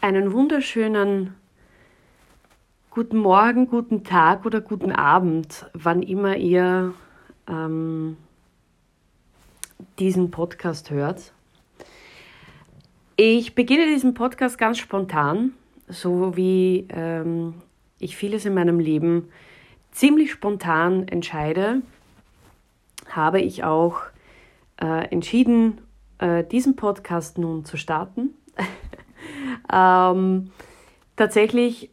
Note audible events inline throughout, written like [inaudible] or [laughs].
einen wunderschönen guten Morgen, guten Tag oder guten Abend, wann immer ihr ähm, diesen Podcast hört. Ich beginne diesen Podcast ganz spontan, so wie ähm, ich vieles in meinem Leben ziemlich spontan entscheide, habe ich auch äh, entschieden, äh, diesen Podcast nun zu starten. [laughs] ähm, tatsächlich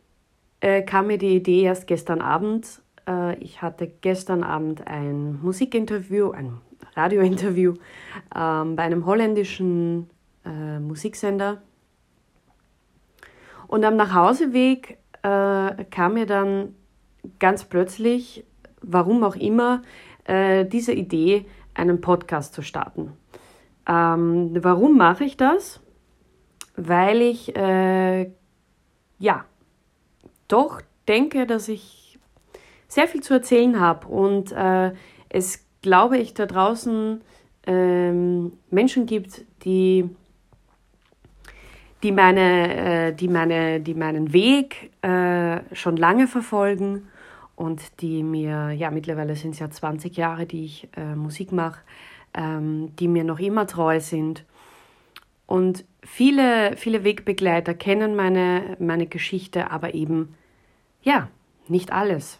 äh, kam mir die Idee erst gestern Abend. Äh, ich hatte gestern Abend ein Musikinterview, ein Radiointerview ähm, bei einem holländischen äh, Musiksender. Und am Nachhauseweg äh, kam mir dann ganz plötzlich, warum auch immer, äh, diese Idee, einen Podcast zu starten. Ähm, warum mache ich das? Weil ich äh, ja doch denke, dass ich sehr viel zu erzählen habe und äh, es glaube ich da draußen ähm, Menschen gibt, die die, meine, äh, die, meine, die meinen Weg äh, schon lange verfolgen und die mir, ja, mittlerweile sind es ja 20 Jahre, die ich äh, Musik mache, ähm, die mir noch immer treu sind. Und viele, viele Wegbegleiter kennen meine, meine Geschichte, aber eben, ja, nicht alles.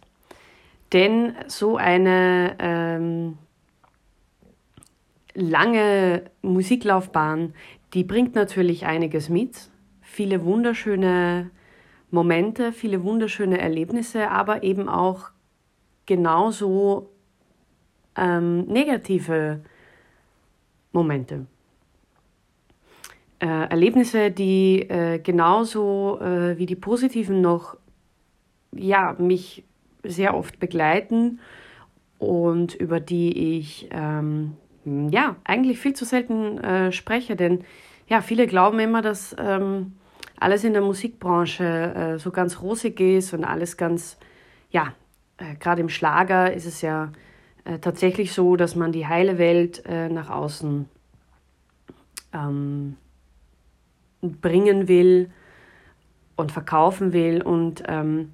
Denn so eine ähm, lange Musiklaufbahn, die bringt natürlich einiges mit. Viele wunderschöne Momente, viele wunderschöne Erlebnisse, aber eben auch genauso ähm, negative Momente. Äh, Erlebnisse, die äh, genauso äh, wie die positiven noch ja, mich sehr oft begleiten und über die ich ähm, ja, eigentlich viel zu selten äh, spreche, denn ja, viele glauben immer, dass ähm, alles in der Musikbranche äh, so ganz rosig ist und alles ganz, ja, äh, gerade im Schlager ist es ja äh, tatsächlich so, dass man die heile Welt äh, nach außen ähm, bringen will und verkaufen will und ähm,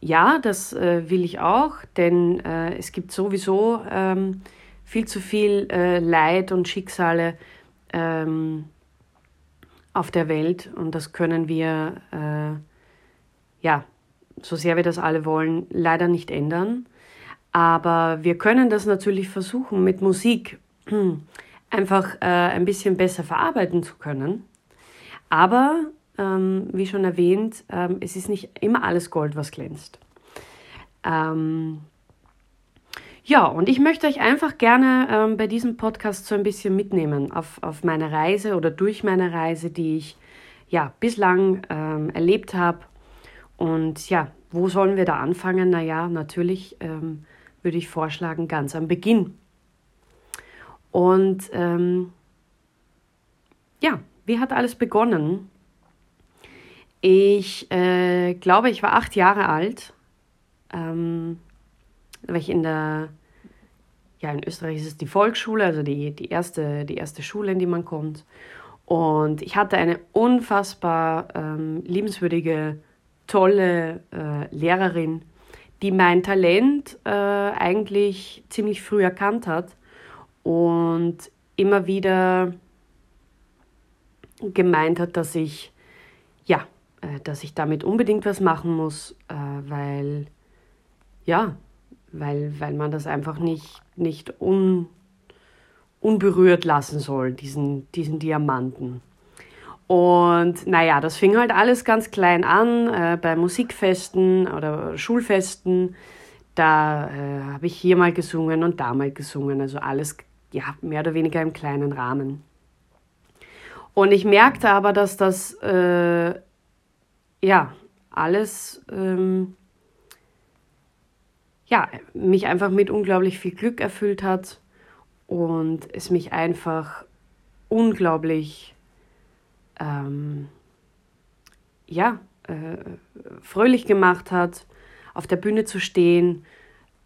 ja, das äh, will ich auch, denn äh, es gibt sowieso ähm, viel zu viel äh, Leid und Schicksale ähm, auf der Welt und das können wir, äh, ja, so sehr wir das alle wollen, leider nicht ändern. Aber wir können das natürlich versuchen, mit Musik [clears throat] einfach äh, ein bisschen besser verarbeiten zu können. Aber, ähm, wie schon erwähnt, ähm, es ist nicht immer alles Gold, was glänzt. Ähm, ja, und ich möchte euch einfach gerne ähm, bei diesem Podcast so ein bisschen mitnehmen auf, auf meine Reise oder durch meine Reise, die ich ja bislang ähm, erlebt habe. Und ja, wo sollen wir da anfangen? Naja, natürlich ähm, würde ich vorschlagen, ganz am Beginn. Und ähm, ja, wie hat alles begonnen? Ich äh, glaube, ich war acht Jahre alt. Ähm, war ich in der, ja, in Österreich ist es die Volksschule, also die, die, erste, die erste Schule, in die man kommt. Und ich hatte eine unfassbar ähm, liebenswürdige, tolle äh, Lehrerin, die mein Talent äh, eigentlich ziemlich früh erkannt hat und immer wieder gemeint hat, dass ich, ja, äh, dass ich damit unbedingt was machen muss, äh, weil, ja, weil, weil man das einfach nicht, nicht un, unberührt lassen soll, diesen, diesen Diamanten. Und naja, das fing halt alles ganz klein an, äh, bei Musikfesten oder Schulfesten. Da äh, habe ich hier mal gesungen und da mal gesungen, also alles ja, mehr oder weniger im kleinen Rahmen. Und ich merkte aber, dass das äh, ja alles ähm, ja, mich einfach mit unglaublich viel Glück erfüllt hat und es mich einfach unglaublich ähm, ja, äh, fröhlich gemacht hat, auf der Bühne zu stehen,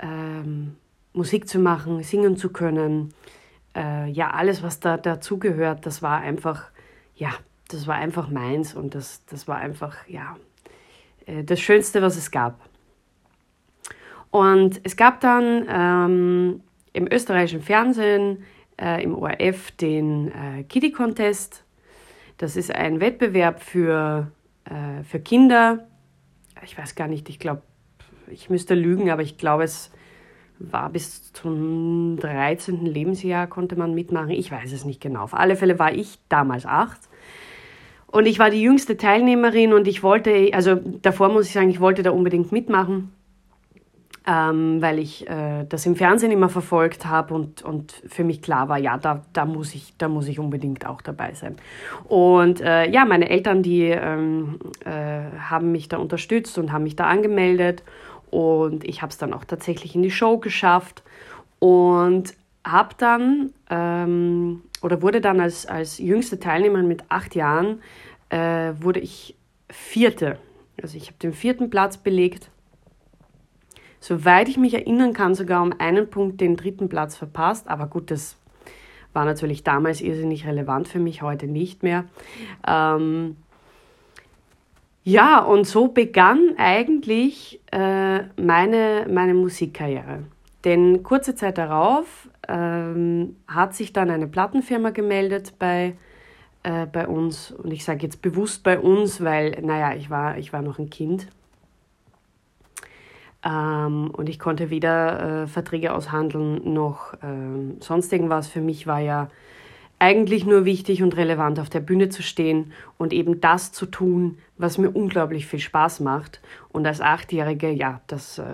ähm, Musik zu machen, singen zu können. Äh, ja, alles, was da dazugehört, das war einfach, ja, das war einfach meins und das, das war einfach, ja, äh, das Schönste, was es gab. Und es gab dann ähm, im österreichischen Fernsehen, äh, im ORF, den äh, Kitty Contest. Das ist ein Wettbewerb für, äh, für Kinder. Ich weiß gar nicht, ich glaube, ich müsste lügen, aber ich glaube, es war bis zum 13. Lebensjahr konnte man mitmachen. Ich weiß es nicht genau. Auf alle Fälle war ich damals acht. Und ich war die jüngste Teilnehmerin und ich wollte, also davor muss ich sagen, ich wollte da unbedingt mitmachen, ähm, weil ich äh, das im Fernsehen immer verfolgt habe und, und für mich klar war, ja, da, da, muss ich, da muss ich unbedingt auch dabei sein. Und äh, ja, meine Eltern, die ähm, äh, haben mich da unterstützt und haben mich da angemeldet und ich habe es dann auch tatsächlich in die Show geschafft und habe dann ähm, oder wurde dann als, als jüngste Teilnehmerin mit acht Jahren, äh, wurde ich vierte. Also ich habe den vierten Platz belegt. Soweit ich mich erinnern kann, sogar um einen Punkt den dritten Platz verpasst. Aber gut, das war natürlich damals irrsinnig relevant für mich, heute nicht mehr. Ähm, ja, und so begann eigentlich äh, meine, meine Musikkarriere. Denn kurze Zeit darauf ähm, hat sich dann eine Plattenfirma gemeldet bei, äh, bei uns. Und ich sage jetzt bewusst bei uns, weil, naja, ich war, ich war noch ein Kind. Ähm, und ich konnte weder äh, Verträge aushandeln noch ähm, sonst irgendwas. Für mich war ja eigentlich nur wichtig und relevant auf der Bühne zu stehen und eben das zu tun, was mir unglaublich viel Spaß macht. Und als Achtjährige, ja, das äh,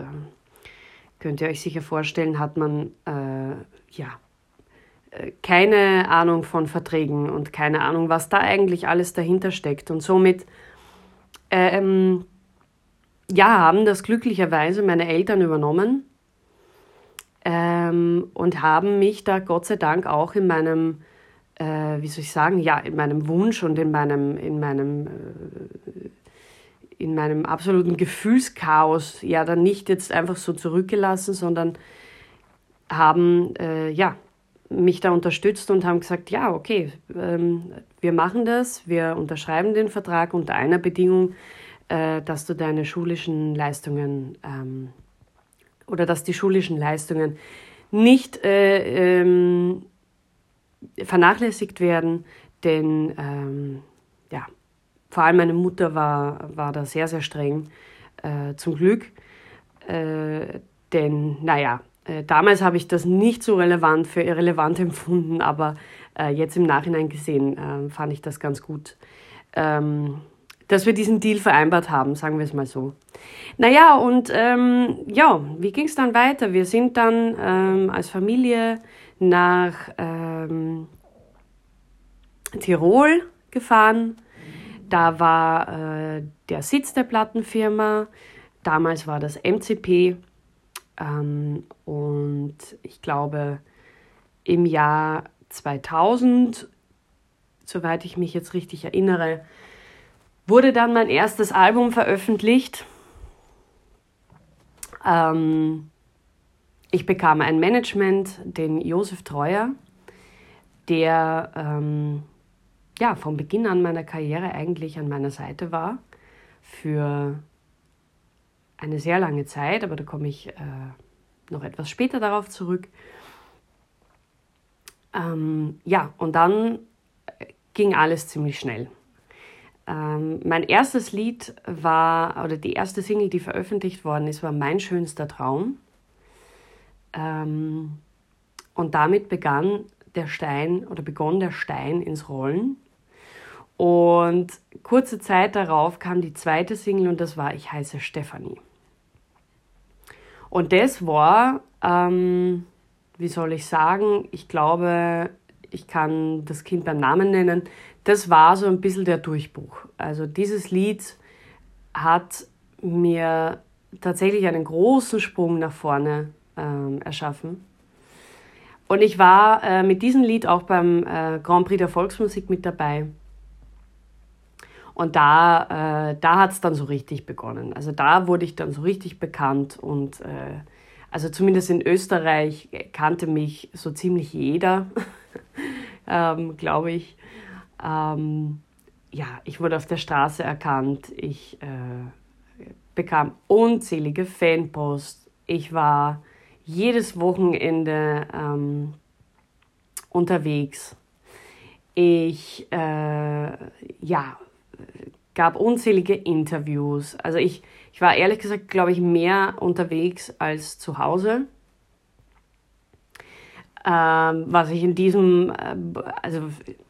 könnt ihr euch sicher vorstellen, hat man äh, ja äh, keine Ahnung von Verträgen und keine Ahnung, was da eigentlich alles dahinter steckt. Und somit ähm, ja, haben das glücklicherweise meine Eltern übernommen ähm, und haben mich da Gott sei Dank auch in meinem äh, wie soll ich sagen, ja, in meinem Wunsch und in meinem, in meinem, äh, in meinem absoluten Gefühlschaos ja dann nicht jetzt einfach so zurückgelassen, sondern haben äh, ja mich da unterstützt und haben gesagt, ja, okay, ähm, wir machen das, wir unterschreiben den Vertrag unter einer Bedingung, äh, dass du deine schulischen Leistungen ähm, oder dass die schulischen Leistungen nicht äh, ähm, vernachlässigt werden, denn ähm, ja, vor allem meine Mutter war, war da sehr, sehr streng, äh, zum Glück. Äh, denn, naja, äh, damals habe ich das nicht so relevant für irrelevant [laughs] empfunden, aber äh, jetzt im Nachhinein gesehen äh, fand ich das ganz gut, ähm, dass wir diesen Deal vereinbart haben, sagen wir es mal so. Naja, und ähm, ja, wie ging es dann weiter? Wir sind dann ähm, als Familie nach ähm, Tirol gefahren. Da war äh, der Sitz der Plattenfirma. Damals war das MCP. Ähm, und ich glaube, im Jahr 2000, soweit ich mich jetzt richtig erinnere, wurde dann mein erstes Album veröffentlicht. Ähm, ich bekam ein Management, den Josef Treuer, der ähm, ja, von Beginn an meiner Karriere eigentlich an meiner Seite war für eine sehr lange Zeit, aber da komme ich äh, noch etwas später darauf zurück. Ähm, ja, und dann ging alles ziemlich schnell. Ähm, mein erstes Lied war, oder die erste Single, die veröffentlicht worden ist, war Mein schönster Traum. Ähm, und damit begann der Stein oder begann der Stein ins Rollen. Und kurze Zeit darauf kam die zweite Single und das war Ich heiße Stefanie. Und das war, ähm, wie soll ich sagen, ich glaube, ich kann das Kind beim Namen nennen, das war so ein bisschen der Durchbruch. Also dieses Lied hat mir tatsächlich einen großen Sprung nach vorne ähm, erschaffen. Und ich war äh, mit diesem Lied auch beim äh, Grand Prix der Volksmusik mit dabei. Und da, äh, da hat es dann so richtig begonnen. Also da wurde ich dann so richtig bekannt und äh, also zumindest in Österreich kannte mich so ziemlich jeder, [laughs] ähm, glaube ich. Ähm, ja, ich wurde auf der Straße erkannt. Ich äh, bekam unzählige Fanposts. Ich war jedes Wochenende ähm, unterwegs. Ich äh, ja, gab unzählige Interviews. Also ich, ich war ehrlich gesagt, glaube ich, mehr unterwegs als zu Hause. Ähm, was ich in diesem, äh, also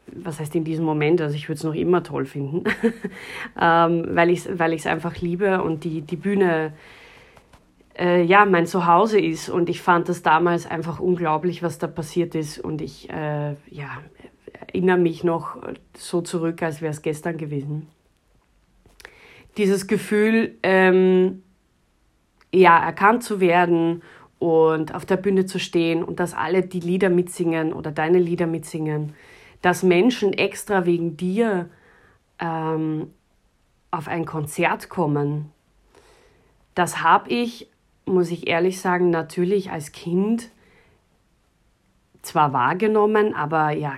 was heißt in diesem Moment, also ich würde es noch immer toll finden, [laughs] ähm, weil ich es weil einfach liebe und die, die Bühne äh, ja mein Zuhause ist. Und ich fand das damals einfach unglaublich, was da passiert ist. Und ich äh, ja, erinnere mich noch so zurück, als wäre es gestern gewesen. Dieses Gefühl, ähm, ja, erkannt zu werden und auf der Bühne zu stehen und dass alle die Lieder mitsingen oder deine Lieder mitsingen, dass Menschen extra wegen dir ähm, auf ein Konzert kommen, das habe ich, muss ich ehrlich sagen, natürlich als Kind zwar wahrgenommen, aber ja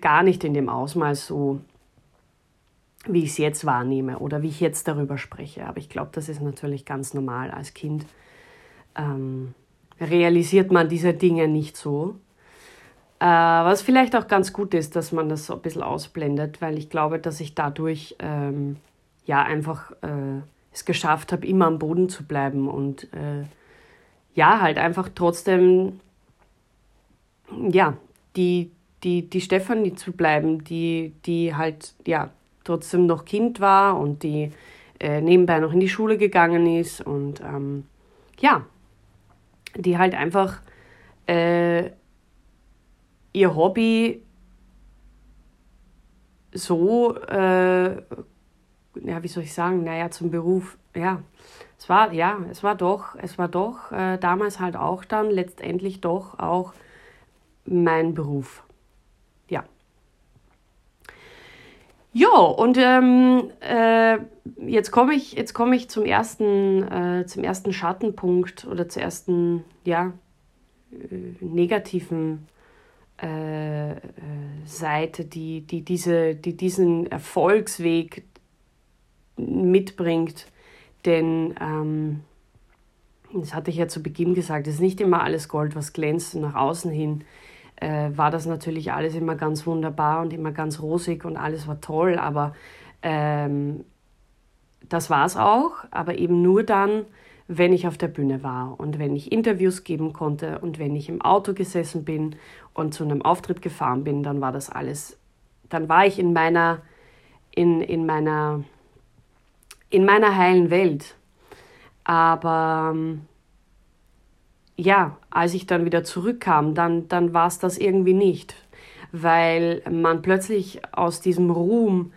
gar nicht in dem Ausmaß so, wie ich es jetzt wahrnehme oder wie ich jetzt darüber spreche. Aber ich glaube, das ist natürlich ganz normal als Kind. Ähm, realisiert man diese Dinge nicht so. Äh, was vielleicht auch ganz gut ist, dass man das so ein bisschen ausblendet, weil ich glaube, dass ich dadurch ähm, ja einfach äh, es geschafft habe, immer am Boden zu bleiben und äh, ja, halt einfach trotzdem ja, die, die, die Stefanie zu bleiben, die, die halt ja trotzdem noch Kind war und die äh, nebenbei noch in die Schule gegangen ist und ähm, ja, die halt einfach äh, ihr Hobby so, äh, ja, wie soll ich sagen, naja, zum Beruf, ja, es war, ja, es war doch, es war doch äh, damals halt auch dann letztendlich doch auch mein Beruf. Ja. Ja, und ähm, äh, jetzt komme ich, jetzt komme ich zum ersten, äh, zum ersten Schattenpunkt oder zur ersten, ja, äh, negativen äh, äh, Seite, die, die, diese, die diesen Erfolgsweg mitbringt. Denn, ähm, das hatte ich ja zu Beginn gesagt, es ist nicht immer alles Gold, was glänzt nach außen hin äh, war das natürlich alles immer ganz wunderbar und immer ganz rosig und alles war toll, aber ähm, das war es auch, aber eben nur dann, wenn ich auf der Bühne war und wenn ich Interviews geben konnte und wenn ich im Auto gesessen bin und zu einem Auftritt gefahren bin, dann war das alles, dann war ich in meiner, in, in meiner, in meiner heilen Welt. Aber ähm, ja, als ich dann wieder zurückkam, dann, dann war es das irgendwie nicht, weil man plötzlich aus diesem Ruhm,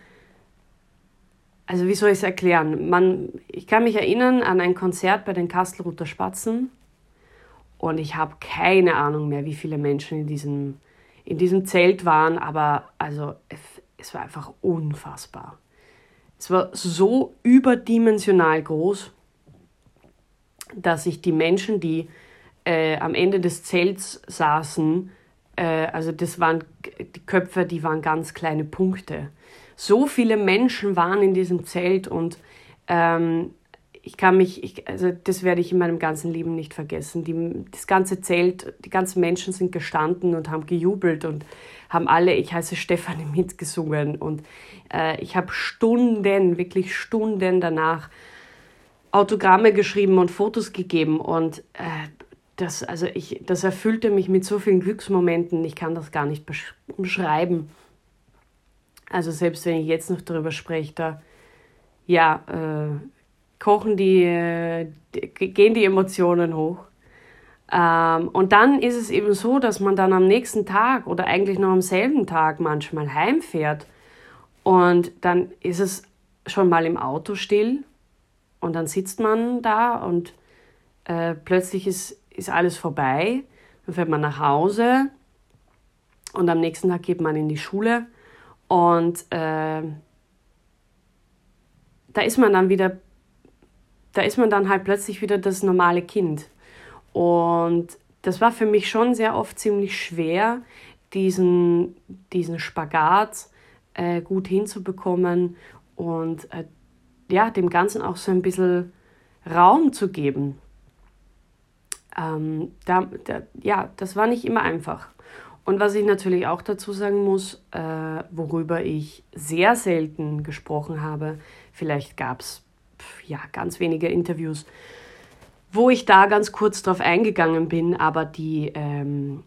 also wie soll ich es erklären? Man, ich kann mich erinnern an ein Konzert bei den Kastelruther Spatzen und ich habe keine Ahnung mehr, wie viele Menschen in diesem, in diesem Zelt waren, aber also es, war einfach unfassbar. Es war so überdimensional groß, dass sich die Menschen, die äh, am Ende des Zelts saßen, äh, also das waren die Köpfe, die waren ganz kleine Punkte. So viele Menschen waren in diesem Zelt und ähm, ich kann mich, ich, also das werde ich in meinem ganzen Leben nicht vergessen. Die, das ganze Zelt, die ganzen Menschen sind gestanden und haben gejubelt und haben alle, ich heiße Stefanie, [laughs] mitgesungen. Und äh, ich habe Stunden, wirklich Stunden danach Autogramme geschrieben und Fotos gegeben. Und äh, das, also ich, das erfüllte mich mit so vielen Glücksmomenten, ich kann das gar nicht beschreiben. Also selbst wenn ich jetzt noch darüber spreche, da ja, äh, kochen die, äh, gehen die Emotionen hoch. Ähm, und dann ist es eben so, dass man dann am nächsten Tag oder eigentlich noch am selben Tag manchmal heimfährt und dann ist es schon mal im Auto still und dann sitzt man da und äh, plötzlich ist ist alles vorbei. Dann fährt man nach Hause und am nächsten Tag geht man in die Schule und äh, da ist man dann wieder, da ist man dann halt plötzlich wieder das normale Kind. Und das war für mich schon sehr oft ziemlich schwer, diesen, diesen Spagat äh, gut hinzubekommen und äh, ja, dem Ganzen auch so ein bisschen Raum zu geben. Ähm, da, da, ja, das war nicht immer einfach. Und was ich natürlich auch dazu sagen muss, äh, worüber ich sehr selten gesprochen habe, vielleicht gab es ja ganz wenige Interviews, wo ich da ganz kurz drauf eingegangen bin, aber die, ähm,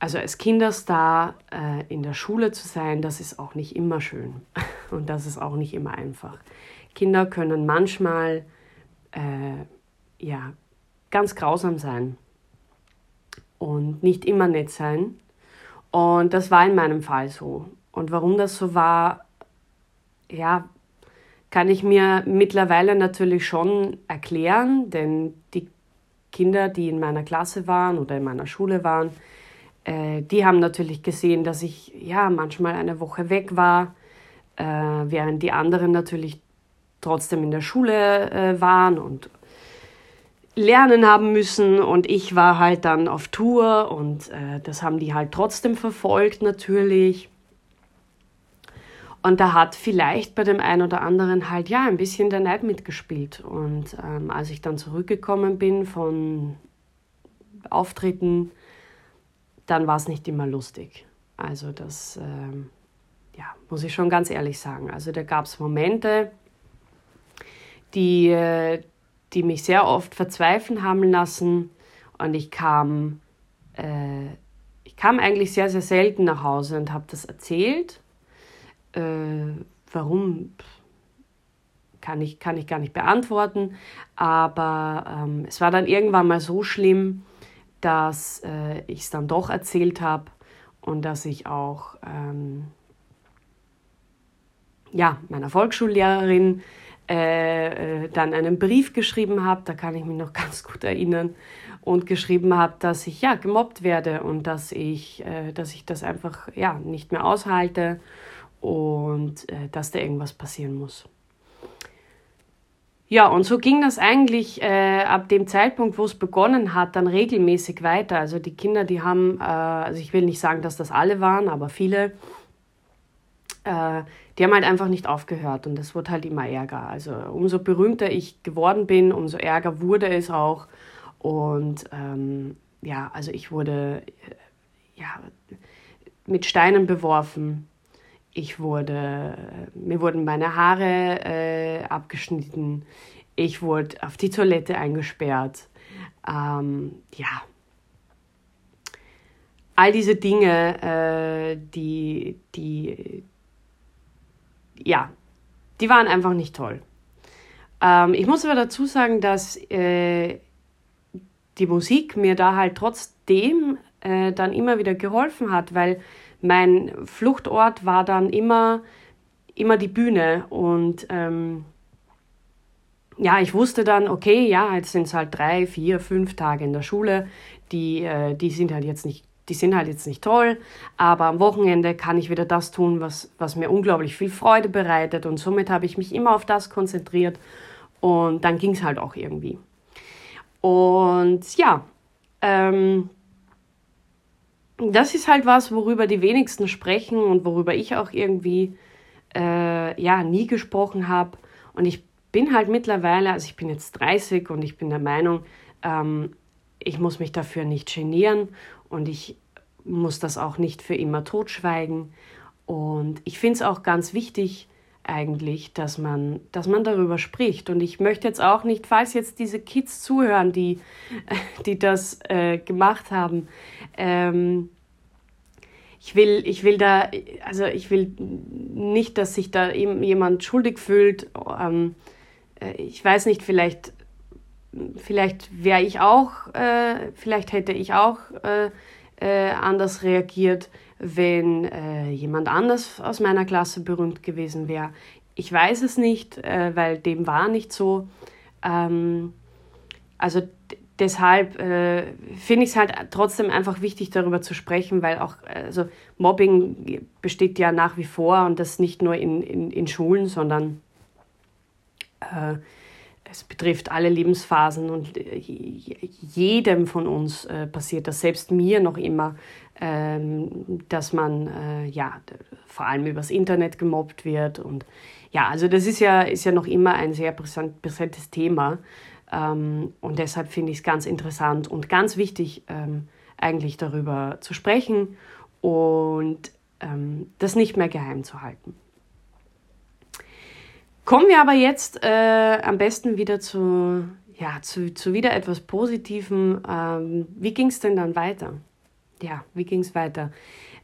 also als Kinderstar äh, in der Schule zu sein, das ist auch nicht immer schön [laughs] und das ist auch nicht immer einfach. Kinder können manchmal äh, ja ganz grausam sein und nicht immer nett sein. Und das war in meinem Fall so. Und warum das so war, ja, kann ich mir mittlerweile natürlich schon erklären, denn die Kinder, die in meiner Klasse waren oder in meiner Schule waren, äh, die haben natürlich gesehen, dass ich ja manchmal eine Woche weg war, äh, während die anderen natürlich trotzdem in der Schule äh, waren und lernen haben müssen und ich war halt dann auf Tour und äh, das haben die halt trotzdem verfolgt natürlich. Und da hat vielleicht bei dem einen oder anderen halt ja ein bisschen der Neid mitgespielt. Und ähm, als ich dann zurückgekommen bin von Auftritten, dann war es nicht immer lustig. Also das, ähm, ja, muss ich schon ganz ehrlich sagen. Also da gab es Momente, die, äh, die mich sehr oft verzweifeln haben lassen. Und ich kam, äh, ich kam eigentlich sehr, sehr selten nach Hause und habe das erzählt. Äh, warum? Kann ich, kann ich gar nicht beantworten. Aber ähm, es war dann irgendwann mal so schlimm, dass äh, ich es dann doch erzählt habe und dass ich auch ähm, ja, meiner Volksschullehrerin äh, dann einen Brief geschrieben habe, da kann ich mich noch [laughs] ganz gut erinnern, und geschrieben habe, dass ich ja gemobbt werde und dass ich, äh, dass ich das einfach ja nicht mehr aushalte und äh, dass da irgendwas passieren muss. Ja, und so ging das eigentlich äh, ab dem Zeitpunkt, wo es begonnen hat, dann regelmäßig weiter. Also die Kinder, die haben, äh, also ich will nicht sagen, dass das alle waren, aber viele, äh, die haben halt einfach nicht aufgehört und es wurde halt immer ärger. Also umso berühmter ich geworden bin, umso ärger wurde es auch. Und ähm, ja, also ich wurde äh, ja, mit Steinen beworfen. Ich wurde, mir wurden meine Haare äh, abgeschnitten. Ich wurde auf die Toilette eingesperrt. Ähm, ja, all diese Dinge, äh, die, die, ja, die waren einfach nicht toll. Ähm, ich muss aber dazu sagen, dass äh, die Musik mir da halt trotzdem äh, dann immer wieder geholfen hat, weil mein Fluchtort war dann immer, immer die Bühne und ähm, ja, ich wusste dann, okay, ja, jetzt sind es halt drei, vier, fünf Tage in der Schule, die, äh, die sind halt jetzt nicht die sind halt jetzt nicht toll, aber am Wochenende kann ich wieder das tun, was, was mir unglaublich viel Freude bereitet und somit habe ich mich immer auf das konzentriert und dann ging es halt auch irgendwie. Und ja, ähm, das ist halt was, worüber die wenigsten sprechen und worüber ich auch irgendwie äh, ja nie gesprochen habe. Und ich bin halt mittlerweile, also ich bin jetzt 30 und ich bin der Meinung, ähm, ich muss mich dafür nicht genieren und ich muss das auch nicht für immer totschweigen. Und ich finde es auch ganz wichtig eigentlich, dass man, dass man darüber spricht. Und ich möchte jetzt auch nicht, falls jetzt diese Kids zuhören, die, [laughs] die das äh, gemacht haben, ähm, ich will, ich will da, also ich will nicht, dass sich da jemand schuldig fühlt. Ähm, äh, ich weiß nicht, vielleicht, vielleicht wäre ich auch, äh, vielleicht hätte ich auch äh, äh, anders reagiert, wenn äh, jemand anders aus meiner Klasse berühmt gewesen wäre. Ich weiß es nicht, äh, weil dem war nicht so. Ähm, also deshalb äh, finde ich es halt trotzdem einfach wichtig, darüber zu sprechen, weil auch also Mobbing besteht ja nach wie vor und das nicht nur in, in, in Schulen, sondern es betrifft alle Lebensphasen und äh, jedem von uns äh, passiert das, selbst mir noch immer, ähm, dass man äh, ja vor allem übers Internet gemobbt wird und ja, also das ist ja, ist ja noch immer ein sehr präsent, präsentes Thema ähm, und deshalb finde ich es ganz interessant und ganz wichtig, ähm, eigentlich darüber zu sprechen und ähm, das nicht mehr geheim zu halten. Kommen wir aber jetzt äh, am besten wieder zu, ja, zu, zu wieder etwas Positivem. Ähm, wie ging es denn dann weiter? Ja, wie ging es weiter?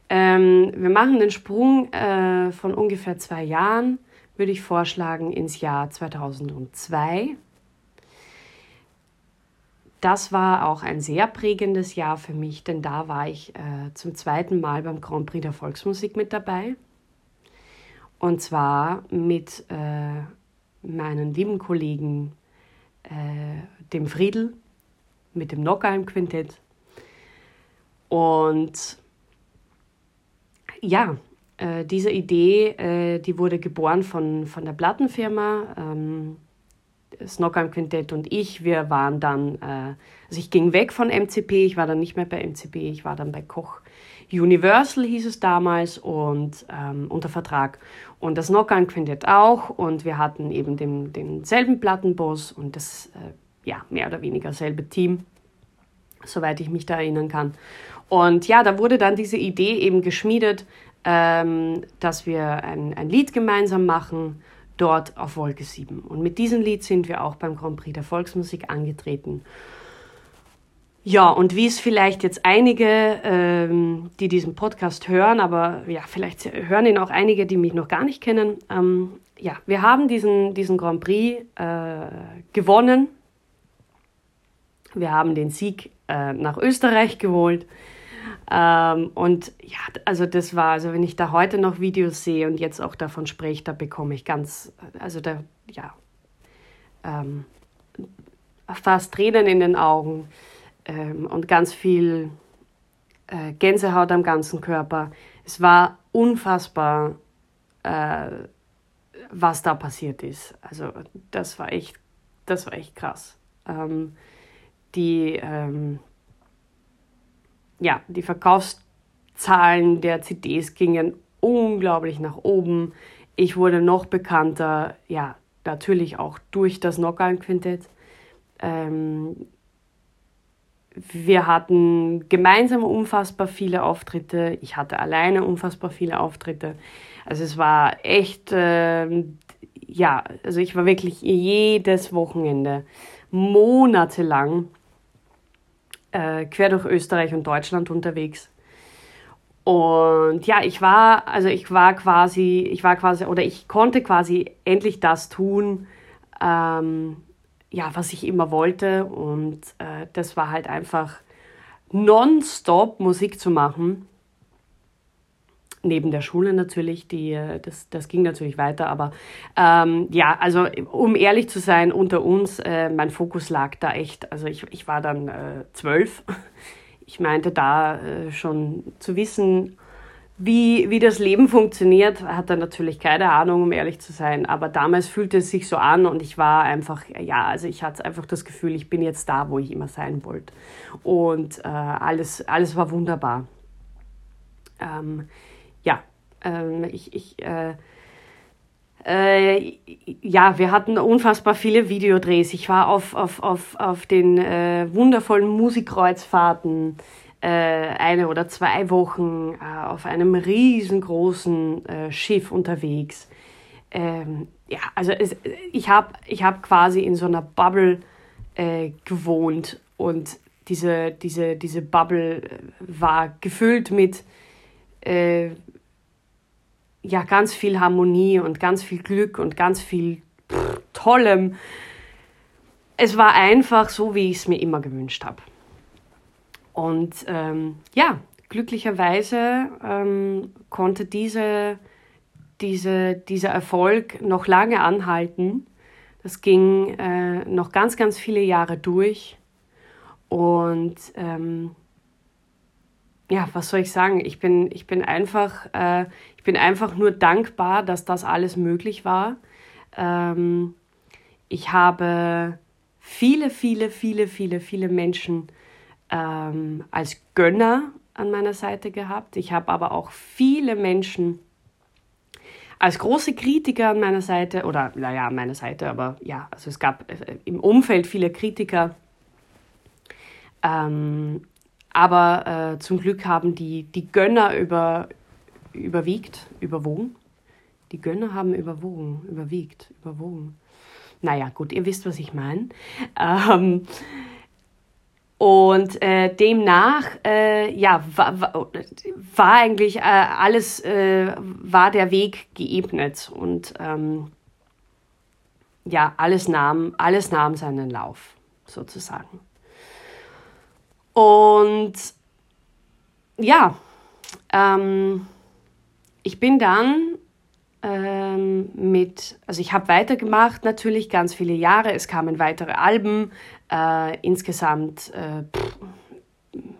Ähm, wir machen den Sprung äh, von ungefähr zwei Jahren, würde ich vorschlagen, ins Jahr 2002. Das war auch ein sehr prägendes Jahr für mich, denn da war ich äh, zum zweiten Mal beim Grand Prix der Volksmusik mit dabei. Und zwar mit äh, meinen lieben Kollegen, äh, dem Friedel, mit dem Nockheim-Quintett. Und ja, äh, diese Idee, äh, die wurde geboren von, von der Plattenfirma. Ähm, das Nockheim-Quintett und ich, wir waren dann, äh, also ich ging weg von MCP, ich war dann nicht mehr bei MCP, ich war dann bei Koch Universal hieß es damals und ähm, unter Vertrag. Und das Knockout Quintett auch. Und wir hatten eben den, denselben Plattenboss und das äh, ja, mehr oder weniger selbe Team, soweit ich mich da erinnern kann. Und ja, da wurde dann diese Idee eben geschmiedet, ähm, dass wir ein, ein Lied gemeinsam machen, dort auf Wolke 7. Und mit diesem Lied sind wir auch beim Grand Prix der Volksmusik angetreten. Ja, und wie es vielleicht jetzt einige, ähm, die diesen Podcast hören, aber ja, vielleicht hören ihn auch einige, die mich noch gar nicht kennen. Ähm, ja, wir haben diesen, diesen Grand Prix äh, gewonnen. Wir haben den Sieg äh, nach Österreich geholt. Ähm, und ja, also das war, also wenn ich da heute noch Videos sehe und jetzt auch davon spreche, da bekomme ich ganz, also da, ja, ähm, fast Tränen in den Augen ähm, und ganz viel äh, Gänsehaut am ganzen Körper. Es war unfassbar, äh, was da passiert ist. Also das war echt, das war echt krass. Ähm, die, ähm, ja, die Verkaufszahlen der CDs gingen unglaublich nach oben. Ich wurde noch bekannter, ja, natürlich auch durch das Knockout-Quintett. Ähm, wir hatten gemeinsam unfassbar viele Auftritte. Ich hatte alleine unfassbar viele Auftritte. Also es war echt, äh, ja, also ich war wirklich jedes Wochenende monatelang äh, quer durch Österreich und Deutschland unterwegs. Und ja, ich war, also ich war quasi, ich war quasi, oder ich konnte quasi endlich das tun, ähm, ja, was ich immer wollte. Und äh, das war halt einfach nonstop Musik zu machen. Neben der Schule natürlich, die, äh, das, das ging natürlich weiter, aber ähm, ja, also um ehrlich zu sein, unter uns, äh, mein Fokus lag da echt, also ich, ich war dann äh, zwölf. Ich meinte da äh, schon zu wissen, wie, wie das Leben funktioniert, hat er natürlich keine Ahnung, um ehrlich zu sein. Aber damals fühlte es sich so an und ich war einfach, ja, also ich hatte einfach das Gefühl, ich bin jetzt da, wo ich immer sein wollte. Und äh, alles, alles war wunderbar. Ähm, ja, ähm, ich, ich äh, äh, ja, wir hatten unfassbar viele Videodrehs. Ich war auf, auf, auf, auf den äh, wundervollen Musikkreuzfahrten eine oder zwei Wochen äh, auf einem riesengroßen äh, Schiff unterwegs. Ähm, ja, also es, ich habe ich hab quasi in so einer Bubble äh, gewohnt und diese, diese, diese Bubble äh, war gefüllt mit äh, ja, ganz viel Harmonie und ganz viel Glück und ganz viel pff, Tollem. Es war einfach so, wie ich es mir immer gewünscht habe. Und ähm, ja, glücklicherweise ähm, konnte diese, diese, dieser Erfolg noch lange anhalten. Das ging äh, noch ganz, ganz viele Jahre durch. Und ähm, ja, was soll ich sagen? Ich bin, ich bin einfach, äh, ich bin einfach nur dankbar, dass das alles möglich war. Ähm, Ich habe viele, viele, viele, viele, viele Menschen ähm, als Gönner an meiner Seite gehabt. Ich habe aber auch viele Menschen als große Kritiker an meiner Seite, oder naja, an meiner Seite, aber ja, also es gab äh, im Umfeld viele Kritiker. Ähm, aber äh, zum Glück haben die, die Gönner über, überwiegt, überwogen. Die Gönner haben überwogen, überwiegt, überwogen. Naja, gut, ihr wisst, was ich meine. Ähm, und äh, demnach, äh, ja, war, war, war eigentlich äh, alles, äh, war der Weg geebnet und ähm, ja, alles nahm, alles nahm seinen Lauf, sozusagen. Und ja, ähm, ich bin dann ähm, mit, also ich habe weitergemacht natürlich ganz viele Jahre, es kamen weitere Alben, äh, insgesamt äh, pff,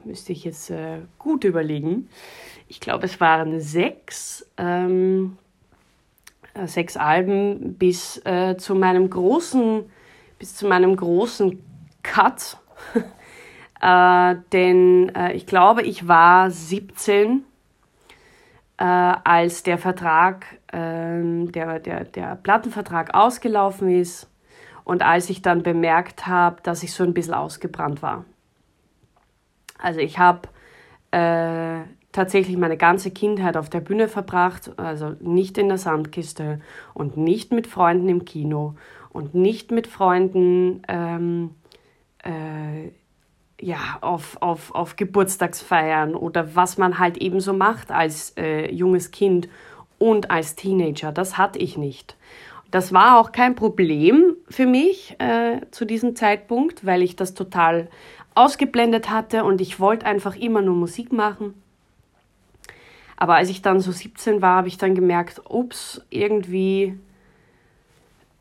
müsste ich jetzt äh, gut überlegen. Ich glaube, es waren sechs, ähm, äh, sechs Alben bis äh, zu meinem großen, bis zu meinem großen Cut. [laughs] Äh, denn ich glaube, ich war 17 äh, als der Vertrag, äh, der, der, der Plattenvertrag ausgelaufen ist und als ich dann bemerkt habe, dass ich so ein bisschen ausgebrannt war. Also ich habe äh, tatsächlich meine ganze Kindheit auf der Bühne verbracht, also nicht in der Sandkiste und nicht mit Freunden im Kino und nicht mit Freunden ähm, äh, ja, auf, auf, auf Geburtstagsfeiern oder was man halt eben so macht als äh, junges Kind und als Teenager. Das hatte ich nicht. Das war auch kein Problem für mich äh, zu diesem Zeitpunkt, weil ich das total ausgeblendet hatte und ich wollte einfach immer nur Musik machen. Aber als ich dann so 17 war, habe ich dann gemerkt, ups, irgendwie,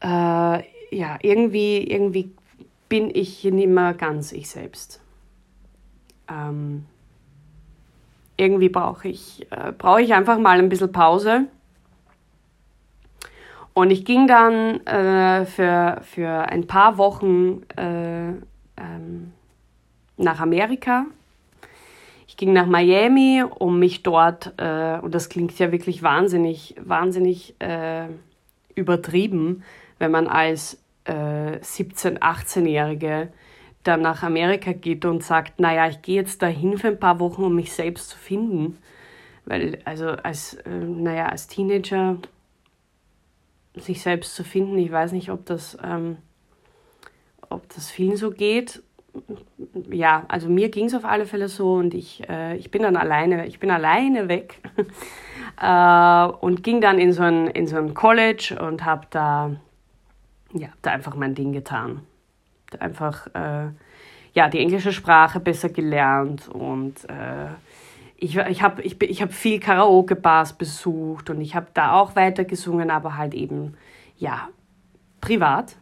äh, ja, irgendwie, irgendwie bin ich nicht mehr ganz ich selbst ähm, irgendwie brauche ich, äh, brauche ich einfach mal ein bisschen Pause. Und ich ging dann äh, für, für ein paar Wochen äh, ähm, nach Amerika. Ich ging nach Miami, um mich dort, äh, und das klingt ja wirklich wahnsinnig, wahnsinnig äh, übertrieben, wenn man als 17-, äh, 18-Jährige dann nach Amerika geht und sagt, naja, ich gehe jetzt dahin für ein paar Wochen, um mich selbst zu finden. Weil, also als, äh, naja, als Teenager sich selbst zu finden, ich weiß nicht, ob das, ähm, ob das vielen so geht. Ja, also mir ging es auf alle Fälle so und ich, äh, ich bin dann alleine, ich bin alleine weg [laughs] äh, und ging dann in so ein, in so ein College und habe da, ja, da einfach mein Ding getan einfach äh, ja, die englische Sprache besser gelernt und äh, ich, ich habe ich, ich hab viel Karaoke-Bars besucht und ich habe da auch weiter gesungen, aber halt eben, ja, privat.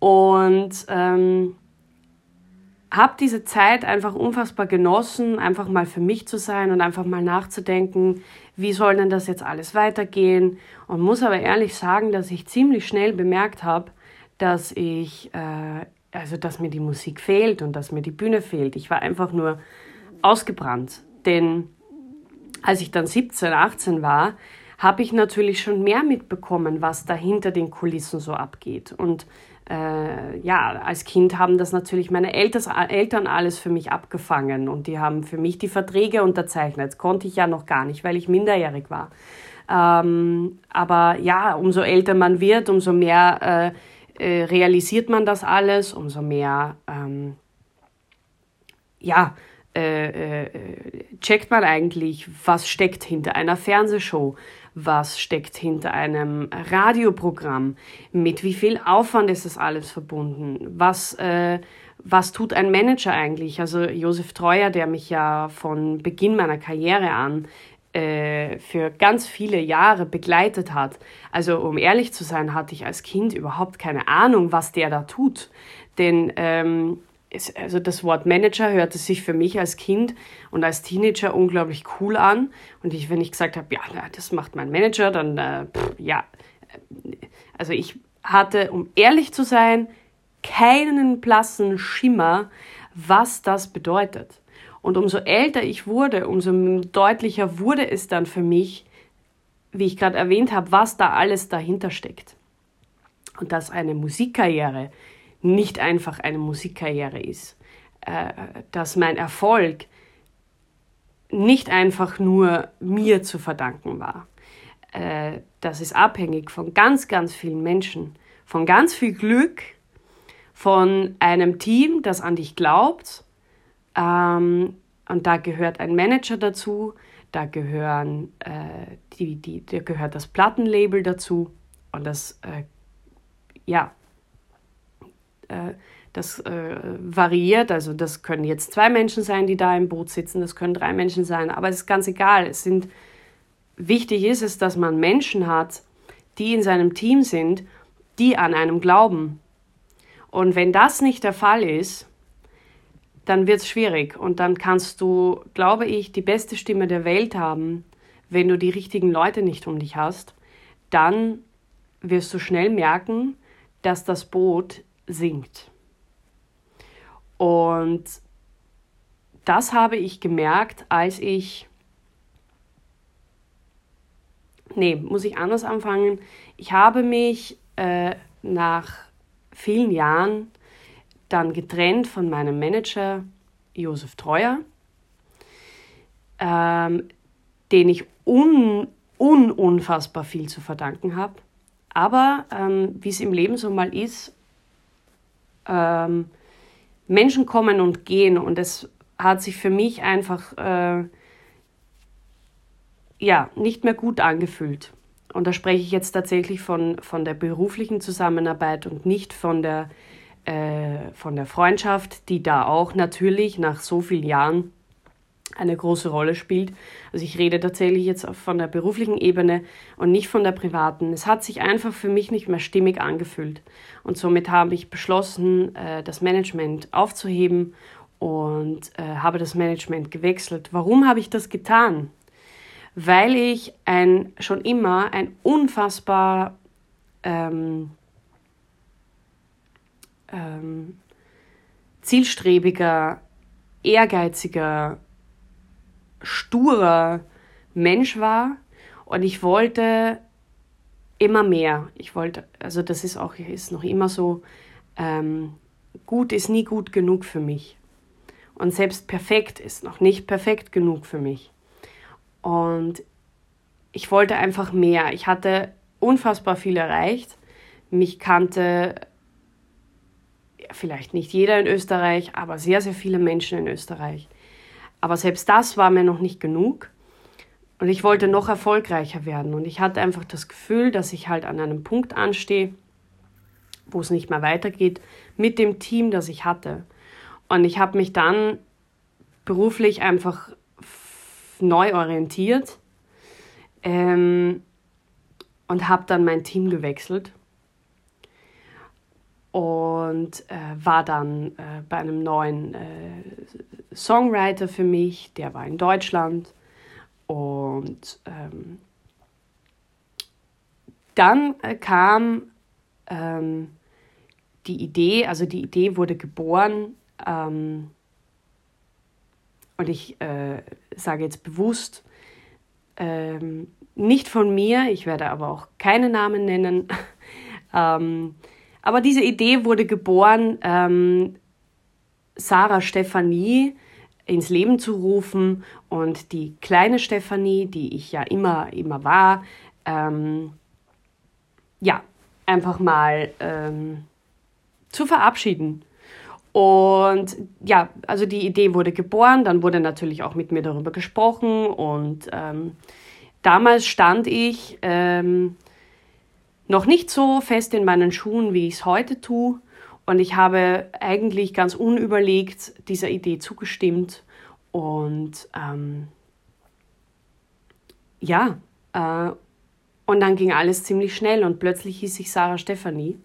Und ähm, habe diese Zeit einfach unfassbar genossen, einfach mal für mich zu sein und einfach mal nachzudenken, wie soll denn das jetzt alles weitergehen. Und muss aber ehrlich sagen, dass ich ziemlich schnell bemerkt habe, dass ich, äh, also dass mir die Musik fehlt und dass mir die Bühne fehlt. Ich war einfach nur ausgebrannt. Denn als ich dann 17, 18 war, habe ich natürlich schon mehr mitbekommen, was da hinter den Kulissen so abgeht. Und äh, ja, als Kind haben das natürlich meine Eltern alles für mich abgefangen und die haben für mich die Verträge unterzeichnet. Das konnte ich ja noch gar nicht, weil ich minderjährig war. Ähm, aber ja, umso älter man wird, umso mehr äh, äh, realisiert man das alles, umso mehr ähm, ja, äh, äh, checkt man eigentlich, was steckt hinter einer Fernsehshow, was steckt hinter einem Radioprogramm, mit wie viel Aufwand ist das alles verbunden, was, äh, was tut ein Manager eigentlich? Also Josef Treuer, der mich ja von Beginn meiner Karriere an äh, für ganz viele Jahre begleitet hat. Also um ehrlich zu sein, hatte ich als Kind überhaupt keine Ahnung, was der da tut. Denn ähm, es, also das Wort Manager hörte sich für mich als Kind und als Teenager unglaublich cool an. Und ich, wenn ich gesagt habe, ja, das macht mein Manager, dann äh, pff, ja, also ich hatte, um ehrlich zu sein, keinen blassen Schimmer, was das bedeutet. Und umso älter ich wurde, umso deutlicher wurde es dann für mich, wie ich gerade erwähnt habe, was da alles dahinter steckt. Und dass eine Musikkarriere nicht einfach eine Musikkarriere ist. Äh, dass mein Erfolg nicht einfach nur mir zu verdanken war. Äh, das ist abhängig von ganz, ganz vielen Menschen, von ganz viel Glück, von einem Team, das an dich glaubt. Ähm, und da gehört ein Manager dazu, da gehören äh, die, die, da gehört das Plattenlabel dazu und das, äh, ja, äh, das äh, variiert. Also das können jetzt zwei Menschen sein, die da im Boot sitzen, das können drei Menschen sein, aber es ist ganz egal. Es sind wichtig ist es, dass man Menschen hat, die in seinem Team sind, die an einem glauben. Und wenn das nicht der Fall ist, dann wird es schwierig. Und dann kannst du, glaube ich, die beste Stimme der Welt haben, wenn du die richtigen Leute nicht um dich hast, dann wirst du schnell merken, dass das Boot sinkt. Und das habe ich gemerkt, als ich, nee, muss ich anders anfangen, ich habe mich äh, nach vielen Jahren dann getrennt von meinem Manager Josef Treuer, ähm, den ich un, un, unfassbar viel zu verdanken habe. Aber ähm, wie es im Leben so mal ist, ähm, Menschen kommen und gehen und es hat sich für mich einfach äh, ja nicht mehr gut angefühlt. Und da spreche ich jetzt tatsächlich von, von der beruflichen Zusammenarbeit und nicht von der äh, von der Freundschaft, die da auch natürlich nach so vielen Jahren eine große Rolle spielt. Also ich rede tatsächlich jetzt von der beruflichen Ebene und nicht von der privaten. Es hat sich einfach für mich nicht mehr stimmig angefühlt. Und somit habe ich beschlossen, äh, das Management aufzuheben und äh, habe das Management gewechselt. Warum habe ich das getan? Weil ich ein, schon immer ein unfassbar ähm, ähm, zielstrebiger, ehrgeiziger, sturer Mensch war und ich wollte immer mehr. Ich wollte, also das ist auch ist noch immer so, ähm, gut ist nie gut genug für mich. Und selbst perfekt ist noch nicht perfekt genug für mich. Und ich wollte einfach mehr. Ich hatte unfassbar viel erreicht. Mich kannte vielleicht nicht jeder in Österreich, aber sehr, sehr viele Menschen in Österreich. Aber selbst das war mir noch nicht genug. Und ich wollte noch erfolgreicher werden. Und ich hatte einfach das Gefühl, dass ich halt an einem Punkt anstehe, wo es nicht mehr weitergeht mit dem Team, das ich hatte. Und ich habe mich dann beruflich einfach neu orientiert ähm, und habe dann mein Team gewechselt und äh, war dann äh, bei einem neuen äh, Songwriter für mich, der war in Deutschland und ähm, dann äh, kam ähm, die Idee, also die Idee wurde geboren ähm, und ich äh, sage jetzt bewusst, ähm, nicht von mir, ich werde aber auch keine Namen nennen, [laughs] ähm, aber diese Idee wurde geboren, ähm, Sarah Stephanie ins Leben zu rufen. Und die kleine Stephanie, die ich ja immer, immer war, ähm, ja, einfach mal ähm, zu verabschieden. Und ja, also die Idee wurde geboren, dann wurde natürlich auch mit mir darüber gesprochen. Und ähm, damals stand ich ähm, noch nicht so fest in meinen Schuhen, wie ich es heute tue. Und ich habe eigentlich ganz unüberlegt dieser Idee zugestimmt. Und ähm, ja, äh, und dann ging alles ziemlich schnell und plötzlich hieß ich Sarah Stephanie.